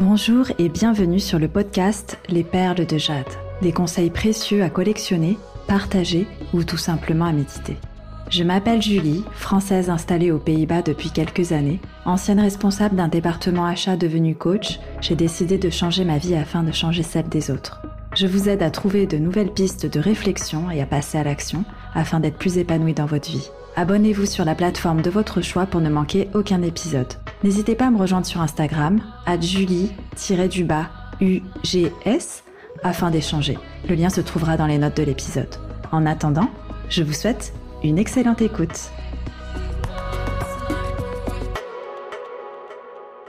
Bonjour et bienvenue sur le podcast Les Perles de Jade. Des conseils précieux à collectionner, partager ou tout simplement à méditer. Je m'appelle Julie, française installée aux Pays-Bas depuis quelques années. Ancienne responsable d'un département achat devenu coach, j'ai décidé de changer ma vie afin de changer celle des autres. Je vous aide à trouver de nouvelles pistes de réflexion et à passer à l'action afin d'être plus épanoui dans votre vie. Abonnez-vous sur la plateforme de votre choix pour ne manquer aucun épisode. N'hésitez pas à me rejoindre sur Instagram, à julie-du-bas UGS, afin d'échanger. Le lien se trouvera dans les notes de l'épisode. En attendant, je vous souhaite une excellente écoute.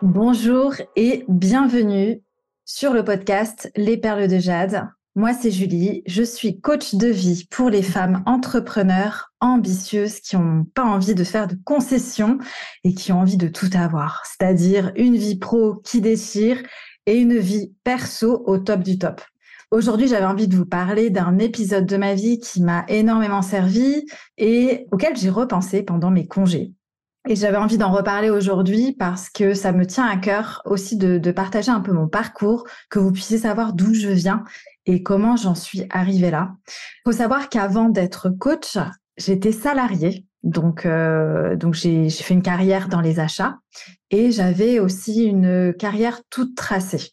Bonjour et bienvenue sur le podcast Les Perles de Jade. Moi, c'est Julie. Je suis coach de vie pour les femmes entrepreneurs ambitieuses qui n'ont pas envie de faire de concessions et qui ont envie de tout avoir, c'est-à-dire une vie pro qui déchire et une vie perso au top du top. Aujourd'hui, j'avais envie de vous parler d'un épisode de ma vie qui m'a énormément servi et auquel j'ai repensé pendant mes congés. Et j'avais envie d'en reparler aujourd'hui parce que ça me tient à cœur aussi de, de, partager un peu mon parcours, que vous puissiez savoir d'où je viens et comment j'en suis arrivée là. Il faut savoir qu'avant d'être coach, j'étais salariée. Donc, euh, donc j'ai fait une carrière dans les achats et j'avais aussi une carrière toute tracée.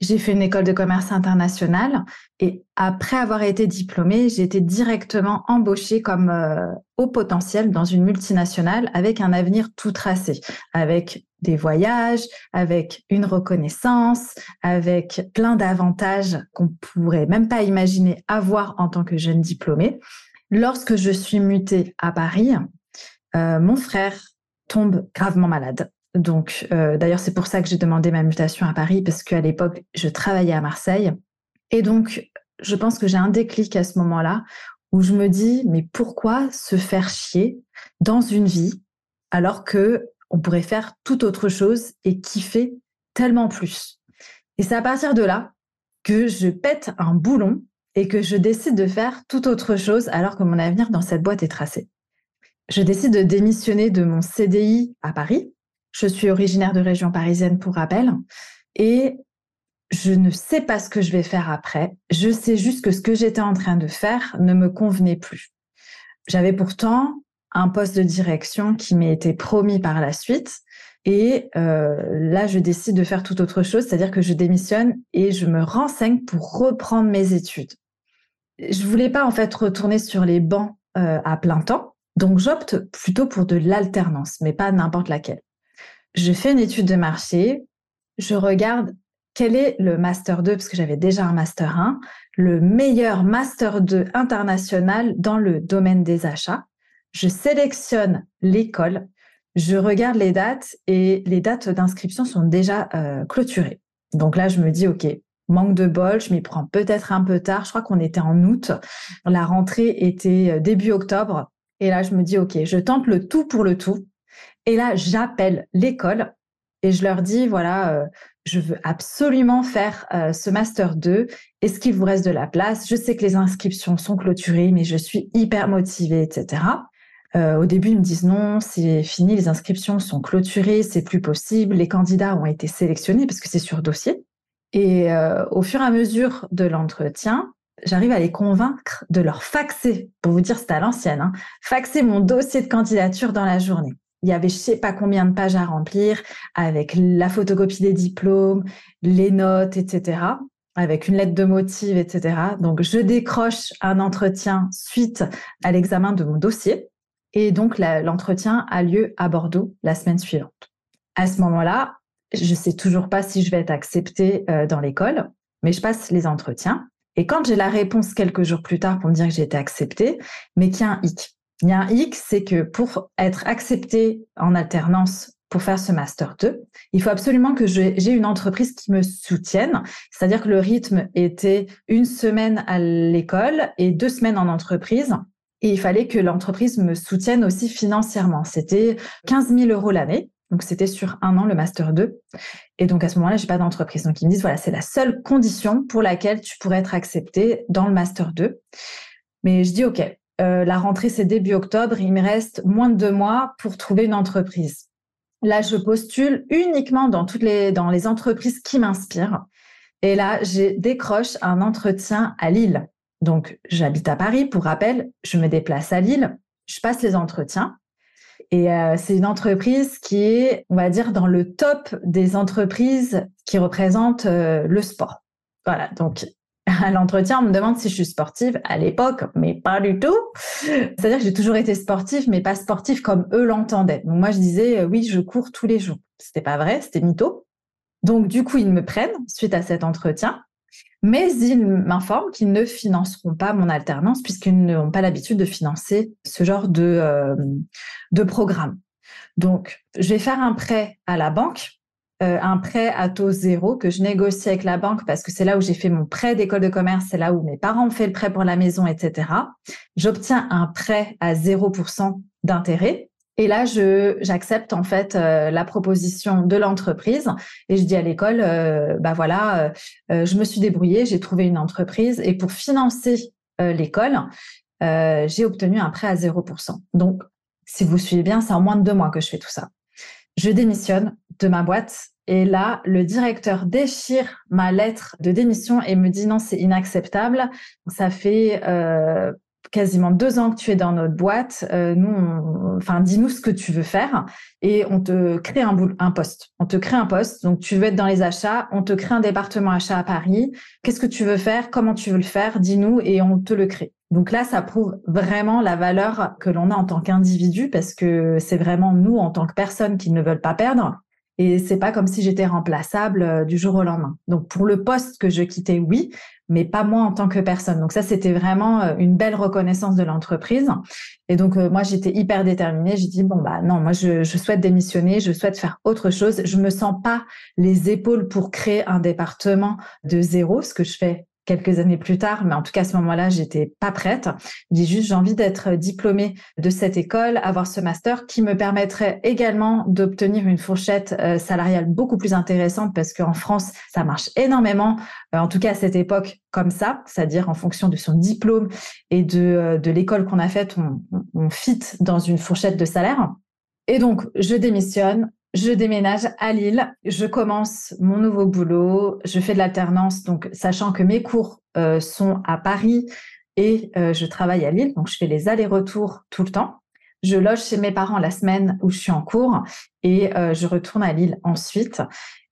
J'ai fait une école de commerce international et après avoir été diplômée, j'ai été directement embauchée comme euh, haut potentiel dans une multinationale avec un avenir tout tracé, avec des voyages, avec une reconnaissance, avec plein d'avantages qu'on pourrait même pas imaginer avoir en tant que jeune diplômée. Lorsque je suis mutée à Paris, euh, mon frère tombe gravement malade. Donc, euh, d'ailleurs, c'est pour ça que j'ai demandé ma mutation à Paris, parce qu'à l'époque, je travaillais à Marseille. Et donc, je pense que j'ai un déclic à ce moment-là où je me dis, mais pourquoi se faire chier dans une vie alors que on pourrait faire tout autre chose et kiffer tellement plus? Et c'est à partir de là que je pète un boulon et que je décide de faire tout autre chose alors que mon avenir dans cette boîte est tracé. Je décide de démissionner de mon CDI à Paris. Je suis originaire de région parisienne pour rappel et je ne sais pas ce que je vais faire après. Je sais juste que ce que j'étais en train de faire ne me convenait plus. J'avais pourtant un poste de direction qui m'ait été promis par la suite. Et euh, là, je décide de faire tout autre chose, c'est-à-dire que je démissionne et je me renseigne pour reprendre mes études. Je voulais pas en fait retourner sur les bancs euh, à plein temps, donc j'opte plutôt pour de l'alternance, mais pas n'importe laquelle. Je fais une étude de marché, je regarde quel est le master 2 parce que j'avais déjà un master 1, le meilleur master 2 international dans le domaine des achats je sélectionne l'école, je regarde les dates et les dates d'inscription sont déjà euh, clôturées. Donc là, je me dis, OK, manque de bol, je m'y prends peut-être un peu tard. Je crois qu'on était en août. La rentrée était euh, début octobre. Et là, je me dis, OK, je tente le tout pour le tout. Et là, j'appelle l'école et je leur dis, voilà, euh, je veux absolument faire ce master 2. Est-ce qu'il vous reste de la place? Je sais que les inscriptions sont clôturées, mais je suis hyper motivée, etc. Euh, au début, ils me disent non, c'est fini, les inscriptions sont clôturées, c'est plus possible, les candidats ont été sélectionnés parce que c'est sur dossier. Et euh, au fur et à mesure de l'entretien, j'arrive à les convaincre de leur faxer, pour vous dire c'était à l'ancienne, hein, faxer mon dossier de candidature dans la journée. Il y avait je sais pas combien de pages à remplir avec la photocopie des diplômes, les notes, etc avec une lettre de motive, etc. Donc, je décroche un entretien suite à l'examen de mon dossier. Et donc, l'entretien a lieu à Bordeaux la semaine suivante. À ce moment-là, je sais toujours pas si je vais être acceptée euh, dans l'école, mais je passe les entretiens. Et quand j'ai la réponse quelques jours plus tard pour me dire que j'ai été acceptée, mais qu'il y a un hic. Il y a un hic, c'est que pour être acceptée en alternance pour faire ce master 2, il faut absolument que j'ai une entreprise qui me soutienne. C'est-à-dire que le rythme était une semaine à l'école et deux semaines en entreprise. Et il fallait que l'entreprise me soutienne aussi financièrement. C'était 15 000 euros l'année. Donc, c'était sur un an le Master 2. Et donc, à ce moment-là, j'ai pas d'entreprise. Donc, ils me disent, voilà, c'est la seule condition pour laquelle tu pourrais être accepté dans le Master 2. Mais je dis, OK, euh, la rentrée, c'est début octobre. Il me reste moins de deux mois pour trouver une entreprise. Là, je postule uniquement dans toutes les, dans les entreprises qui m'inspirent. Et là, j'ai décroche un entretien à Lille. Donc, j'habite à Paris. Pour rappel, je me déplace à Lille. Je passe les entretiens. Et euh, c'est une entreprise qui est, on va dire, dans le top des entreprises qui représentent euh, le sport. Voilà. Donc, à l'entretien, on me demande si je suis sportive à l'époque, mais pas du tout. C'est-à-dire que j'ai toujours été sportive, mais pas sportive comme eux l'entendaient. Donc moi, je disais, euh, oui, je cours tous les jours. C'était pas vrai, c'était mytho. Donc du coup, ils me prennent suite à cet entretien, mais ils m'informent qu'ils ne financeront pas mon alternance puisqu'ils n'ont pas l'habitude de financer ce genre de, euh, de programme. Donc, je vais faire un prêt à la banque euh, un prêt à taux zéro que je négocie avec la banque parce que c'est là où j'ai fait mon prêt d'école de commerce, c'est là où mes parents ont fait le prêt pour la maison, etc. J'obtiens un prêt à 0% d'intérêt. Et là, je j'accepte en fait euh, la proposition de l'entreprise et je dis à l'école, euh, bah voilà, je me suis débrouillée, j'ai trouvé une entreprise et pour financer l'école, j'ai obtenu un prêt à 0%. Donc, si vous suivez bien, c'est en moins de deux mois que je fais tout ça. Je démissionne de ma boîte et là, le directeur déchire ma lettre de démission et me dit non, c'est inacceptable. Ça fait euh, quasiment deux ans que tu es dans notre boîte. Euh, nous, enfin, dis-nous ce que tu veux faire et on te crée un, poste. On te crée un poste. Donc, tu veux être dans les achats. On te crée un département achat à Paris. Qu'est-ce que tu veux faire? Comment tu veux le faire? Dis-nous et on te le crée. Donc là, ça prouve vraiment la valeur que l'on a en tant qu'individu parce que c'est vraiment nous en tant que personnes qui ne veulent pas perdre. Et c'est pas comme si j'étais remplaçable euh, du jour au lendemain. Donc pour le poste que je quittais, oui, mais pas moi en tant que personne. Donc ça, c'était vraiment euh, une belle reconnaissance de l'entreprise. Et donc euh, moi, j'étais hyper déterminée. J'ai dit bon bah non, moi je, je, souhaite démissionner, je souhaite faire autre chose. Je me sens pas les épaules pour créer un département de zéro, ce que je fais quelques années plus tard, mais en tout cas à ce moment-là, j'étais pas prête. Dis juste j'ai envie d'être diplômée de cette école, avoir ce master qui me permettrait également d'obtenir une fourchette euh, salariale beaucoup plus intéressante parce qu'en France, ça marche énormément. Euh, en tout cas à cette époque comme ça, c'est-à-dire en fonction de son diplôme et de, euh, de l'école qu'on a faite, on fit dans une fourchette de salaire. Et donc, je démissionne, je déménage à Lille, je commence mon nouveau boulot, je fais de l'alternance, donc sachant que mes cours euh, sont à Paris et euh, je travaille à Lille, donc je fais les allers-retours tout le temps. Je loge chez mes parents la semaine où je suis en cours et euh, je retourne à Lille ensuite.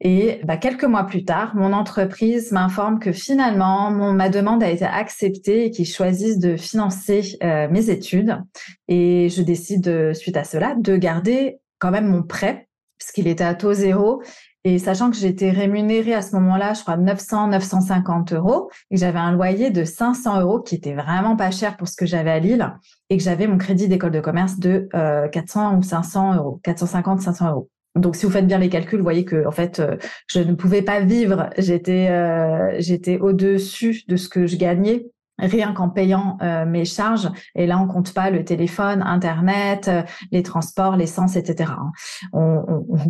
Et bah, quelques mois plus tard, mon entreprise m'informe que finalement, ma demande a été acceptée et qu'ils choisissent de financer mes études. Et je décide, suite à cela, de garder quand même mon prêt puisqu'il était à taux zéro. Et sachant que j'étais rémunérée à ce moment-là, je crois 900, 950 euros, et que j'avais un loyer de 500 euros qui était vraiment pas cher pour ce que j'avais à Lille, et que j'avais mon crédit d'école de commerce de 400 euh, ou 500 euros, 450, 500 euros. Donc, si vous faites bien les calculs, vous voyez que en fait, euh, je ne pouvais pas vivre. J'étais, euh, j'étais au-dessus de ce que je gagnais rien qu'en payant euh, mes charges. Et là, on compte pas le téléphone, Internet, euh, les transports, l'essence, etc. Hein. On,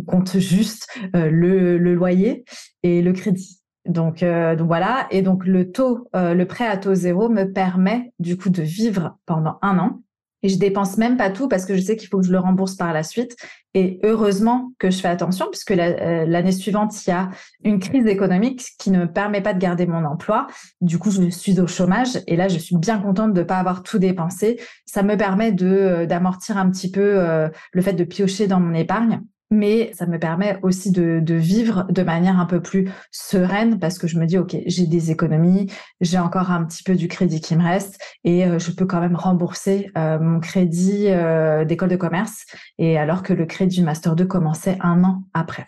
compte juste euh, le, le, loyer et le crédit. Donc, donc voilà. Et donc le taux, le prêt à taux zéro me permet du coup de vivre pendant un an et je dépense même pas tout parce que je sais qu'il faut que je le rembourse par la suite. Et heureusement que je fais attention puisque euh, l'année suivante, il y a une crise économique qui ne me permet pas de garder mon emploi. Du coup, je suis au chômage et là, je suis bien contente de ne pas avoir tout dépensé. Ça me permet euh, d'amortir un petit peu euh, le fait de piocher dans mon épargne mais ça me permet aussi de, vivre de manière un peu plus sereine parce que je me dis, OK, j'ai des économies, j'ai encore un petit peu du crédit qui me reste et euh, je peux quand même rembourser euh, mon crédit euh, d'école de commerce et alors que le crédit Master 2 commençait un an après.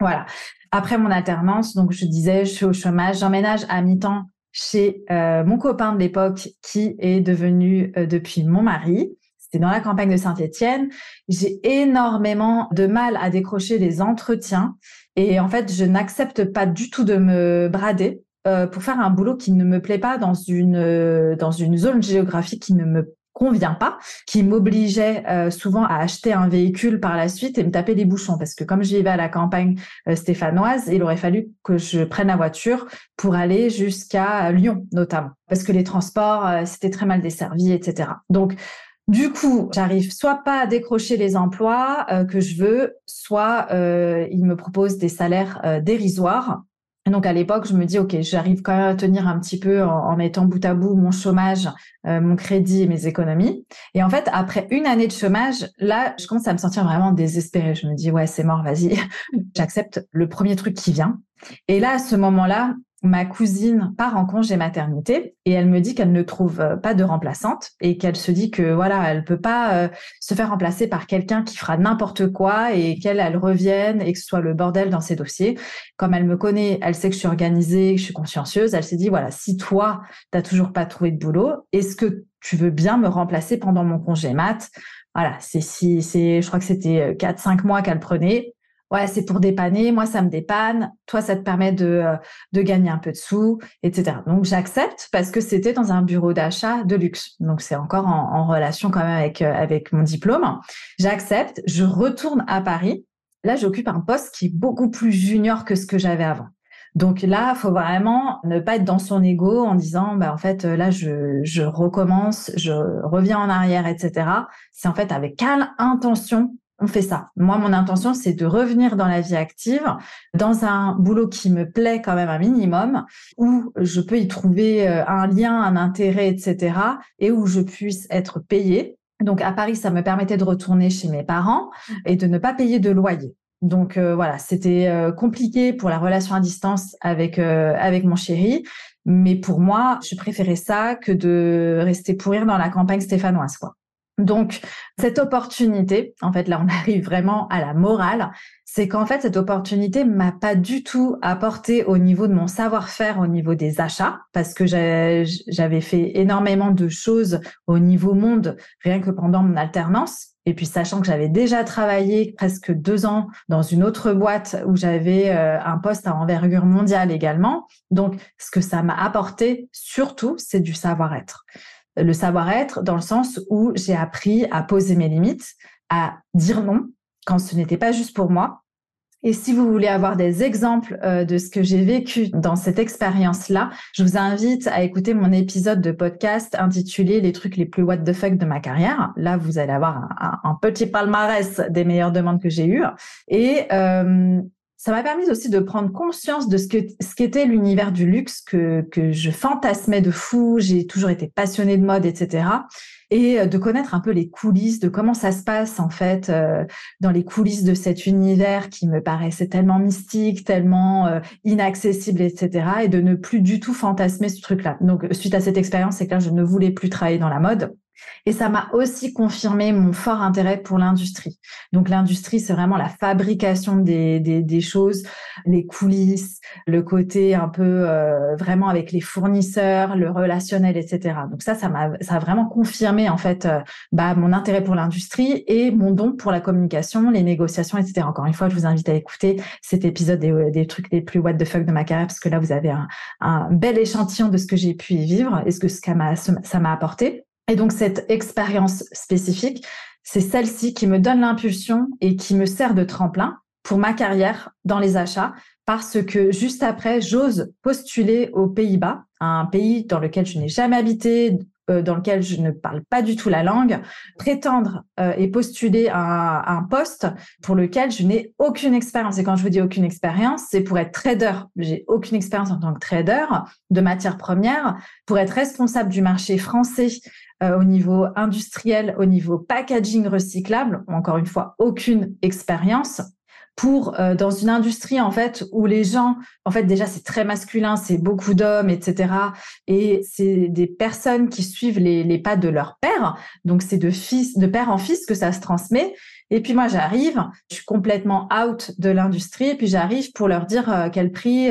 Voilà. Après mon alternance, donc je disais, je suis au chômage, j'emménage à mi-temps chez mon copain de l'époque qui est devenu depuis mon mari dans la campagne de Saint-Étienne. J'ai énormément de mal à décrocher les entretiens et en fait, je n'accepte pas du tout de me brader euh, pour faire un boulot qui ne me plaît pas dans une euh, dans une zone géographique qui ne me convient pas, qui m'obligeait euh, souvent à acheter un véhicule par la suite et me taper des bouchons parce que comme j'y vais à la campagne stéphanoise, il aurait fallu que je prenne la voiture pour aller jusqu'à Lyon notamment parce que les transports c'était très mal desservi, etc. Donc Du coup, j'arrive soit pas à décrocher les emplois euh, que je veux, soit euh, ils me proposent des salaires euh, dérisoires. Et donc à l'époque, je me dis ok, j'arrive quand même à tenir un petit peu en, mettant bout à bout mon chômage, mon crédit et mes économies. Et en fait, après une année de chômage, là, je commence à me sentir vraiment désespérée. Je me dis ouais, c'est mort, vas-y, j'accepte le premier truc qui vient. Et là, à ce moment-là, ma cousine part en congé maternité et elle me dit qu'elle ne trouve euh, pas de remplaçante et qu'elle se dit que voilà, elle peut pas euh, se faire remplacer par quelqu'un qui fera n'importe quoi et qu'elle elle revienne et que ce soit le bordel dans ses dossiers. Comme elle me connaît, elle sait que je suis organisée, que je suis consciencieuse, elle s'est dit voilà, si toi t'as toujours pas trouvé de boulot, est-ce que tu veux bien me remplacer pendant mon congé mat? Voilà, c'est si c'est je crois que c'était 4 euh, 5 mois qu'elle prenait ouais, c'est pour dépanner, moi ça me dépanne, toi ça te permet de, euh, de gagner un peu de sous, etc. Donc j'accepte parce que c'était dans un bureau d'achat de luxe. Donc c'est encore en, relation quand même avec, euh, avec mon diplôme. J'accepte, je retourne à Paris. Là, j'occupe un poste qui est beaucoup plus junior que ce que j'avais avant. Donc là, faut vraiment ne pas être dans son ego en disant, bah en fait, là, je, je recommence, je reviens en arrière, etc. C'est en fait avec quelle intention on fait ça. Moi, mon intention, c'est de revenir dans la vie active, dans un boulot qui me plaît quand même un minimum, où je peux y trouver euh, un lien, un intérêt, etc., et où je puisse être payée. Donc à Paris, ça me permettait de retourner chez mes parents et de ne pas payer de loyer. Donc euh, voilà, c'était euh, compliqué pour la relation à distance avec avec mon chéri, mais pour moi, je préférais ça que de rester pourrir dans la campagne stéphanoise, quoi. Donc, cette opportunité, en fait, là, on arrive vraiment à la morale, c'est qu'en fait, cette opportunité m'a pas du tout apporté au niveau de mon savoir-faire, au niveau des achats, parce que j'avais fait énormément de choses au niveau monde, rien que pendant mon alternance. Et puis, sachant que j'avais déjà travaillé presque deux ans dans une autre boîte où j'avais euh, un poste à envergure mondiale également. Donc, ce que ça m'a apporté, surtout, c'est du savoir-être le savoir-être dans le sens où j'ai appris à poser mes limites, à dire non quand ce n'était pas juste pour moi. Et si vous voulez avoir des exemples euh, de ce que j'ai vécu dans cette expérience-là, je vous invite à écouter mon épisode de podcast intitulé Les trucs les plus what the fuck de ma carrière. Là, vous allez avoir un, petit palmarès des meilleures demandes que j'ai eues. Et euh, ça m'a permis aussi de prendre conscience de ce que ce qu'était l'univers du luxe que que je fantasmais de fou. J'ai toujours été passionnée de mode, etc. Et euh, de connaître un peu les coulisses de comment ça se passe en fait euh, dans les coulisses de cet univers qui me paraissait tellement mystique, tellement euh, inaccessible, etc. Et de ne plus du tout fantasmer ce truc-là. Donc suite à cette expérience, c'est que je ne voulais plus travailler dans la mode. Et ça m'a aussi confirmé mon fort intérêt pour l'industrie. Donc l'industrie, c'est vraiment la fabrication des, choses, les coulisses, le côté un peu euh, vraiment avec les fournisseurs, le relationnel, etc. Donc ça, ça m'a ça a vraiment confirmé en fait euh, bah, mon intérêt pour l'industrie et mon don pour la communication, les négociations, etc. Encore une fois, je vous invite à écouter cet épisode des, trucs les plus what the fuck de ma carrière parce que là, vous avez un, un bel échantillon de ce que j'ai pu vivre et ce que ça m'a apporté. Et donc cette expérience spécifique, c'est celle-ci qui me donne l'impulsion et qui me sert de tremplin pour ma carrière dans les achats parce que juste après, j'ose postuler aux Pays-Bas, un pays dans lequel je n'ai jamais habité, euh, dans lequel je ne parle pas du tout la langue, prétendre euh, et postuler à, un poste pour lequel je n'ai aucune expérience. Et quand je vous dis aucune expérience, c'est pour être trader. J'ai aucune expérience en tant que trader de matières premières, pour être responsable du marché français euh, au niveau industriel, au niveau packaging recyclable, encore une fois, aucune expérience pour euh, dans une industrie en fait où les gens en fait déjà c'est très masculin c'est beaucoup d'hommes etc et c'est des personnes qui suivent les, les pas de leur père. Donc c'est de fils de père en fils que ça se transmet. Et puis moi j'arrive je suis complètement out de l'industrie et puis j'arrive pour leur dire euh, quel prix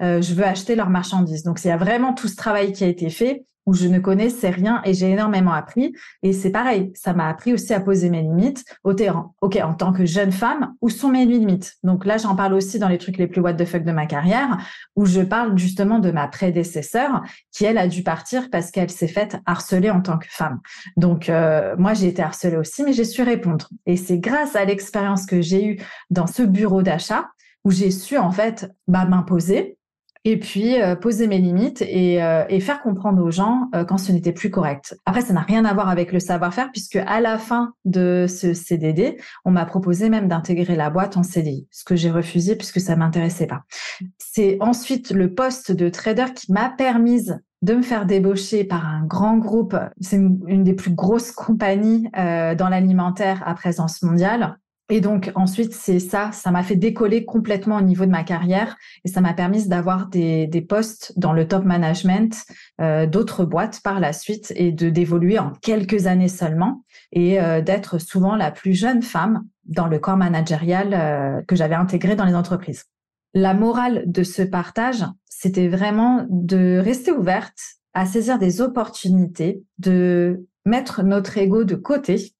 je veux acheter leurs marchandises. Donc il y a vraiment tout ce travail qui a été fait où je ne connaissais rien et j'ai énormément appris. Et c'est pareil, ça m'a appris aussi à poser mes limites au terrain. OK, en tant que jeune femme, où sont mes limites? Donc là, j'en parle aussi dans les trucs les plus what the fuck de ma carrière, où je parle justement de ma prédécesseur qui, elle, a dû partir parce qu'elle s'est faite harceler en tant que femme. Donc euh, moi, j'ai été harcelée aussi, mais j'ai su répondre. Et c'est grâce à l'expérience que j'ai eue dans ce bureau d'achat où j'ai su en fait bah, m'imposer, et puis euh, poser mes limites et, euh, et, faire comprendre aux gens euh, quand ce n'était plus correct. Après, ça n'a rien à voir avec le savoir-faire puisque à la fin de ce CDD, on m'a proposé même d'intégrer la boîte en CDI, ce que j'ai refusé puisque ça m'intéressait pas. C'est ensuite le poste de trader qui m'a permise de me faire débaucher par un grand groupe. C'est une, une, des plus grosses compagnies dans l'alimentaire à présence mondiale et donc ensuite, c'est ça, ça m'a fait décoller complètement au niveau de ma carrière et ça m'a permis d'avoir des, postes dans le top management euh, d'autres boîtes par la suite et de d'évoluer en quelques années seulement et euh, d'être souvent la plus jeune femme dans le corps managérial euh, que j'avais intégré dans les entreprises. La morale de ce partage, c'était vraiment de rester ouverte à saisir des opportunités, de mettre notre ego de côté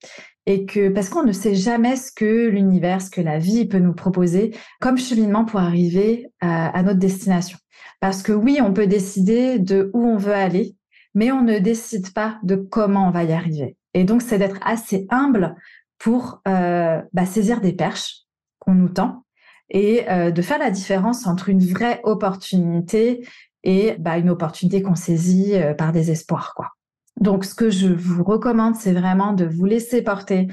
et que parce qu'on ne sait jamais ce que l'univers, ce que la vie peut nous proposer comme cheminement pour arriver à, notre destination. Parce que oui, on peut décider de où on veut aller, mais on ne décide pas de comment on va y arriver. Et donc, c'est d'être assez humble pour euh, bah, saisir des perches qu'on nous tend et euh, de faire la différence entre une vraie opportunité et bah, une opportunité qu'on saisit euh, par désespoir, quoi. Donc, ce que je vous recommande, c'est vraiment de vous laisser porter,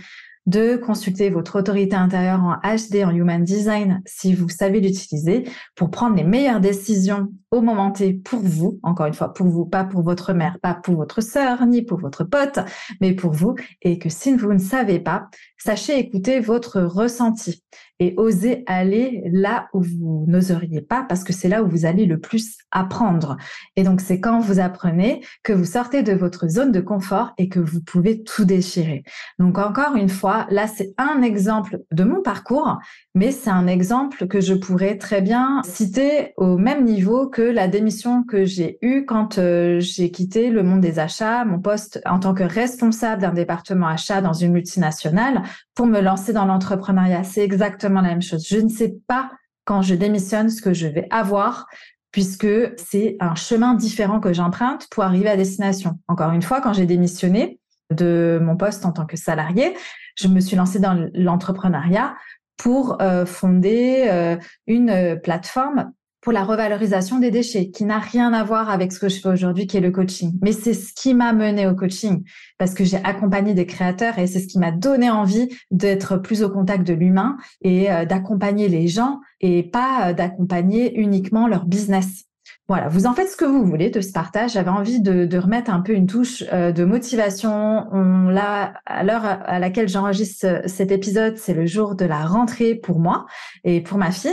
de consulter votre autorité intérieure en HD, en Human Design, si vous savez l'utiliser, pour prendre les meilleures décisions au moment T pour vous, encore une fois, pour vous, pas pour votre mère, pas pour votre sœur, ni pour votre pote, mais pour vous, et que si vous ne savez pas, sachez écouter votre ressenti et osez aller là où vous n'oseriez pas parce que c'est là où vous allez le plus apprendre. Et donc, c'est quand vous apprenez que vous sortez de votre zone de confort et que vous pouvez tout déchirer. Donc, encore une fois, là, c'est un exemple de mon parcours, mais c'est un exemple que je pourrais très bien citer au même niveau que la démission que j'ai eue quand euh, j'ai quitté le monde des achats, mon poste en tant que responsable d'un département achat dans une multinationale pour me lancer dans l'entrepreneuriat. C'est exactement la même chose. Je ne sais pas quand je démissionne ce que je vais avoir puisque c'est un chemin différent que j'emprunte pour arriver à destination. Encore une fois, quand j'ai démissionné de mon poste en tant que salarié, je me suis lancée dans l'entrepreneuriat pour euh, fonder euh, une plateforme pour la revalorisation des déchets, qui n'a rien à voir avec ce que je fais aujourd'hui, qui est le coaching. Mais c'est ce qui m'a mené au coaching, parce que j'ai accompagné des créateurs et c'est ce qui m'a donné envie d'être plus au contact de l'humain et euh, d'accompagner les gens et pas d'accompagner uniquement leur business. Voilà, vous en faites ce que vous voulez de ce partage. J'avais envie de, de, remettre un peu une touche euh, de motivation. On l'a à l'heure à laquelle j'enregistre cet épisode, c'est le jour de la rentrée pour moi et pour ma fille.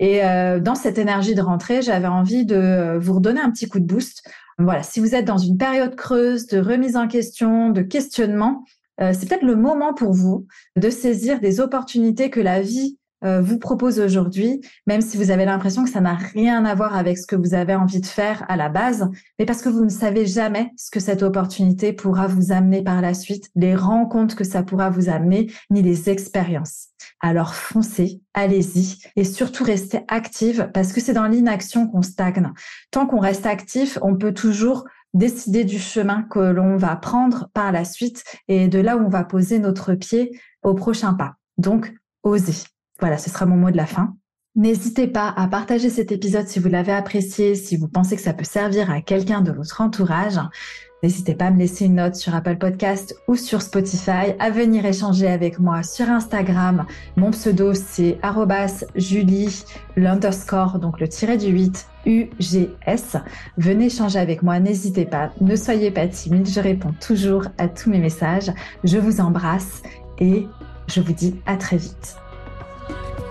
Et euh, dans cette énergie de rentrée, j'avais envie de vous redonner un petit coup de boost. Voilà, si vous êtes dans une période creuse de remise en question, de questionnement, euh, c'est peut-être le moment pour vous de saisir des opportunités que la vie euh, vous propose aujourd'hui, même si vous avez l'impression que ça n'a rien à voir avec ce que vous avez envie de faire à la base, mais parce que vous ne savez jamais ce que cette opportunité pourra vous amener par la suite, les rencontres que ça pourra vous amener, ni les expériences. Alors foncez, allez-y et surtout restez active parce que c'est dans l'inaction qu'on stagne. Tant qu'on reste actif, on peut toujours décider du chemin que l'on va prendre par la suite et de là où on va poser notre pied au prochain pas. Donc, osez. Voilà, ce sera mon mot de la fin. N'hésitez pas à partager cet épisode si vous l'avez apprécié, si vous pensez que ça peut servir à quelqu'un de votre entourage. N'hésitez pas à me laisser une note sur Apple Podcast ou sur Spotify, à venir échanger avec moi sur Instagram. Mon pseudo, c'est julie, l'underscore, donc le tiré du 8, UGS. Venez échanger avec moi, n'hésitez pas, ne soyez pas timide, je réponds toujours à tous mes messages. Je vous embrasse et je vous dis à très vite. Bye.